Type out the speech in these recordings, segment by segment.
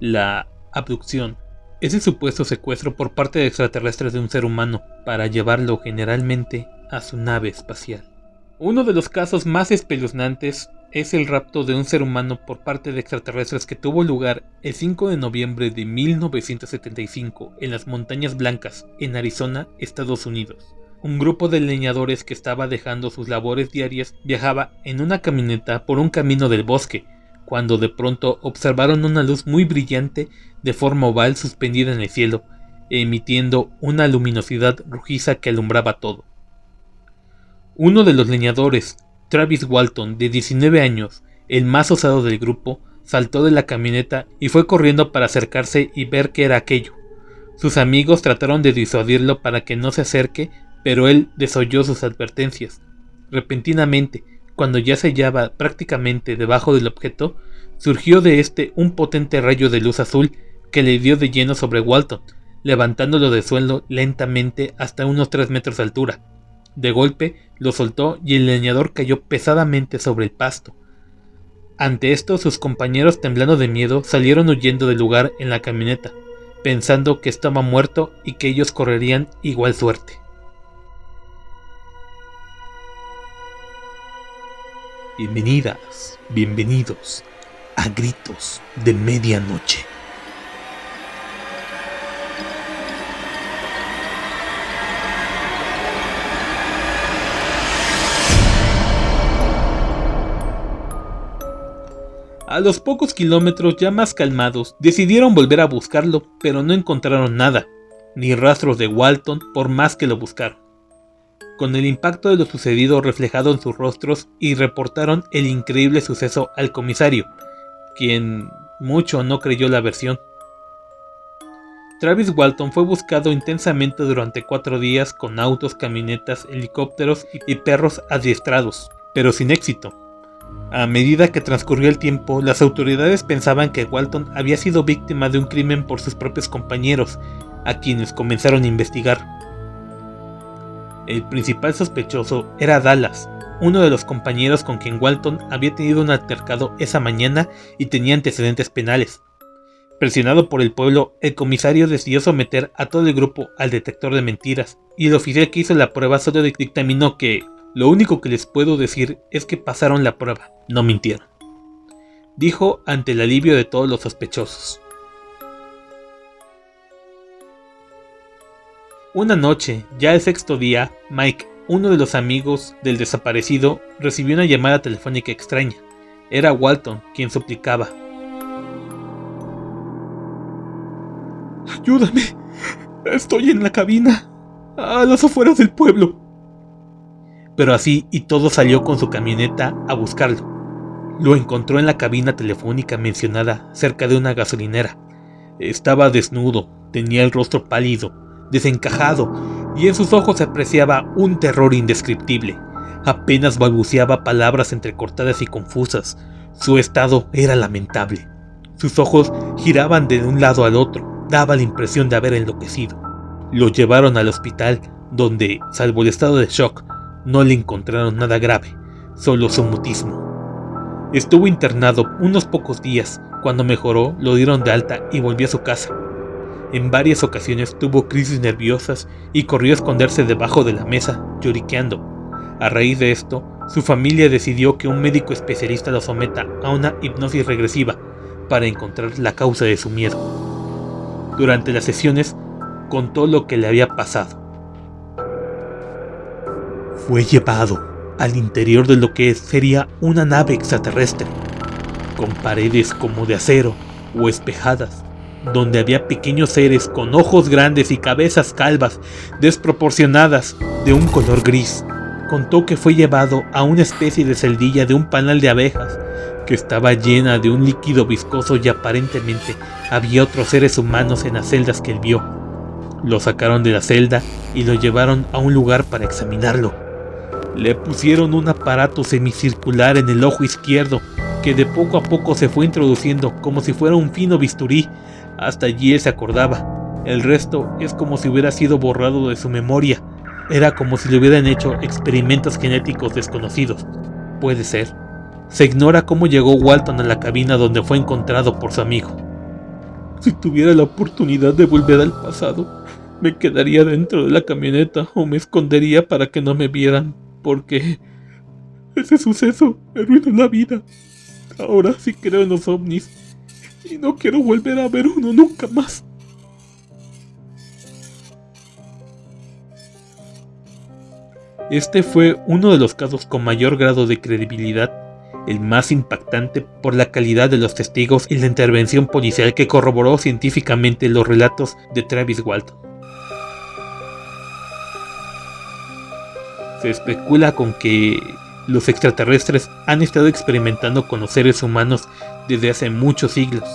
La abducción es el supuesto secuestro por parte de extraterrestres de un ser humano para llevarlo generalmente a su nave espacial. Uno de los casos más espeluznantes es el rapto de un ser humano por parte de extraterrestres que tuvo lugar el 5 de noviembre de 1975 en las Montañas Blancas, en Arizona, Estados Unidos. Un grupo de leñadores que estaba dejando sus labores diarias viajaba en una camioneta por un camino del bosque, cuando de pronto observaron una luz muy brillante de forma oval suspendida en el cielo, emitiendo una luminosidad rojiza que alumbraba todo. Uno de los leñadores, Travis Walton, de 19 años, el más osado del grupo, saltó de la camioneta y fue corriendo para acercarse y ver qué era aquello. Sus amigos trataron de disuadirlo para que no se acerque, pero él desoyó sus advertencias. Repentinamente, cuando ya se hallaba prácticamente debajo del objeto, surgió de este un potente rayo de luz azul que le dio de lleno sobre Walton, levantándolo de suelo lentamente hasta unos 3 metros de altura. De golpe lo soltó y el leñador cayó pesadamente sobre el pasto. Ante esto sus compañeros temblando de miedo salieron huyendo del lugar en la camioneta, pensando que estaba muerto y que ellos correrían igual suerte. Bienvenidas, bienvenidos a Gritos de Medianoche. A los pocos kilómetros ya más calmados, decidieron volver a buscarlo, pero no encontraron nada, ni rastros de Walton por más que lo buscaron. Con el impacto de lo sucedido reflejado en sus rostros y reportaron el increíble suceso al comisario, quien mucho no creyó la versión. Travis Walton fue buscado intensamente durante cuatro días con autos, camionetas, helicópteros y perros adiestrados, pero sin éxito. A medida que transcurrió el tiempo, las autoridades pensaban que Walton había sido víctima de un crimen por sus propios compañeros, a quienes comenzaron a investigar. El principal sospechoso era Dallas, uno de los compañeros con quien Walton había tenido un altercado esa mañana y tenía antecedentes penales. Presionado por el pueblo, el comisario decidió someter a todo el grupo al detector de mentiras, y el oficial que hizo la prueba solo dictaminó que, lo único que les puedo decir es que pasaron la prueba, no mintieron. Dijo ante el alivio de todos los sospechosos. Una noche, ya el sexto día, Mike, uno de los amigos del desaparecido, recibió una llamada telefónica extraña. Era Walton quien suplicaba. Ayúdame. Estoy en la cabina. A las afueras del pueblo pero así y todo salió con su camioneta a buscarlo. Lo encontró en la cabina telefónica mencionada cerca de una gasolinera. Estaba desnudo, tenía el rostro pálido, desencajado, y en sus ojos se apreciaba un terror indescriptible. Apenas balbuceaba palabras entrecortadas y confusas. Su estado era lamentable. Sus ojos giraban de un lado al otro, daba la impresión de haber enloquecido. Lo llevaron al hospital, donde, salvo el estado de shock, no le encontraron nada grave, solo su mutismo. Estuvo internado unos pocos días, cuando mejoró lo dieron de alta y volvió a su casa. En varias ocasiones tuvo crisis nerviosas y corrió a esconderse debajo de la mesa, lloriqueando. A raíz de esto, su familia decidió que un médico especialista lo someta a una hipnosis regresiva para encontrar la causa de su miedo. Durante las sesiones, contó lo que le había pasado fue llevado al interior de lo que sería una nave extraterrestre, con paredes como de acero o espejadas, donde había pequeños seres con ojos grandes y cabezas calvas desproporcionadas de un color gris. Contó que fue llevado a una especie de celdilla de un panal de abejas que estaba llena de un líquido viscoso y aparentemente había otros seres humanos en las celdas que él vio. Lo sacaron de la celda y lo llevaron a un lugar para examinarlo. Le pusieron un aparato semicircular en el ojo izquierdo que de poco a poco se fue introduciendo como si fuera un fino bisturí. Hasta allí él se acordaba. El resto es como si hubiera sido borrado de su memoria. Era como si le hubieran hecho experimentos genéticos desconocidos. Puede ser. Se ignora cómo llegó Walton a la cabina donde fue encontrado por su amigo. Si tuviera la oportunidad de volver al pasado, me quedaría dentro de la camioneta o me escondería para que no me vieran, porque ese suceso me arruinó la vida. Ahora sí creo en los ovnis y no quiero volver a ver uno nunca más. Este fue uno de los casos con mayor grado de credibilidad, el más impactante por la calidad de los testigos y la intervención policial que corroboró científicamente los relatos de Travis Walton. Se especula con que los extraterrestres han estado experimentando con los seres humanos desde hace muchos siglos,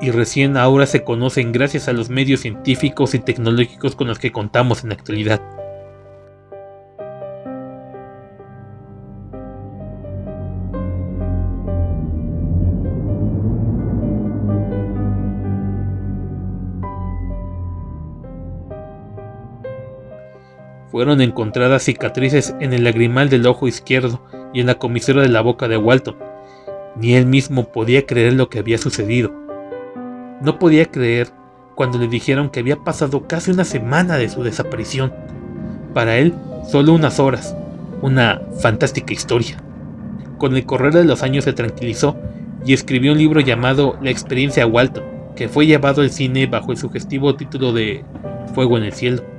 y recién ahora se conocen gracias a los medios científicos y tecnológicos con los que contamos en la actualidad. Fueron encontradas cicatrices en el lagrimal del ojo izquierdo y en la comisura de la boca de Walton. Ni él mismo podía creer lo que había sucedido. No podía creer cuando le dijeron que había pasado casi una semana de su desaparición. Para él, solo unas horas. Una fantástica historia. Con el correr de los años se tranquilizó y escribió un libro llamado La experiencia Walton, que fue llevado al cine bajo el sugestivo título de Fuego en el cielo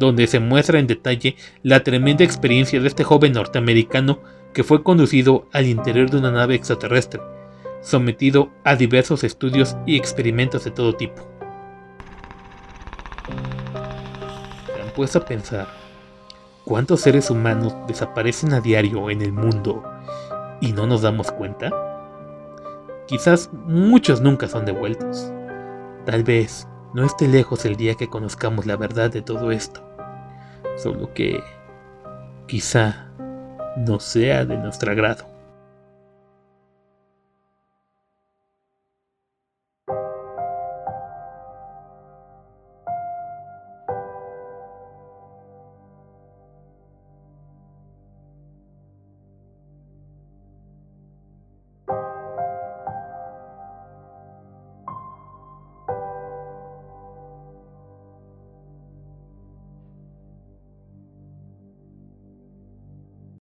donde se muestra en detalle la tremenda experiencia de este joven norteamericano que fue conducido al interior de una nave extraterrestre, sometido a diversos estudios y experimentos de todo tipo. ¿Se han puesto a pensar cuántos seres humanos desaparecen a diario en el mundo y no nos damos cuenta? Quizás muchos nunca son devueltos. Tal vez no esté lejos el día que conozcamos la verdad de todo esto solo que quizá no sea de nuestro agrado.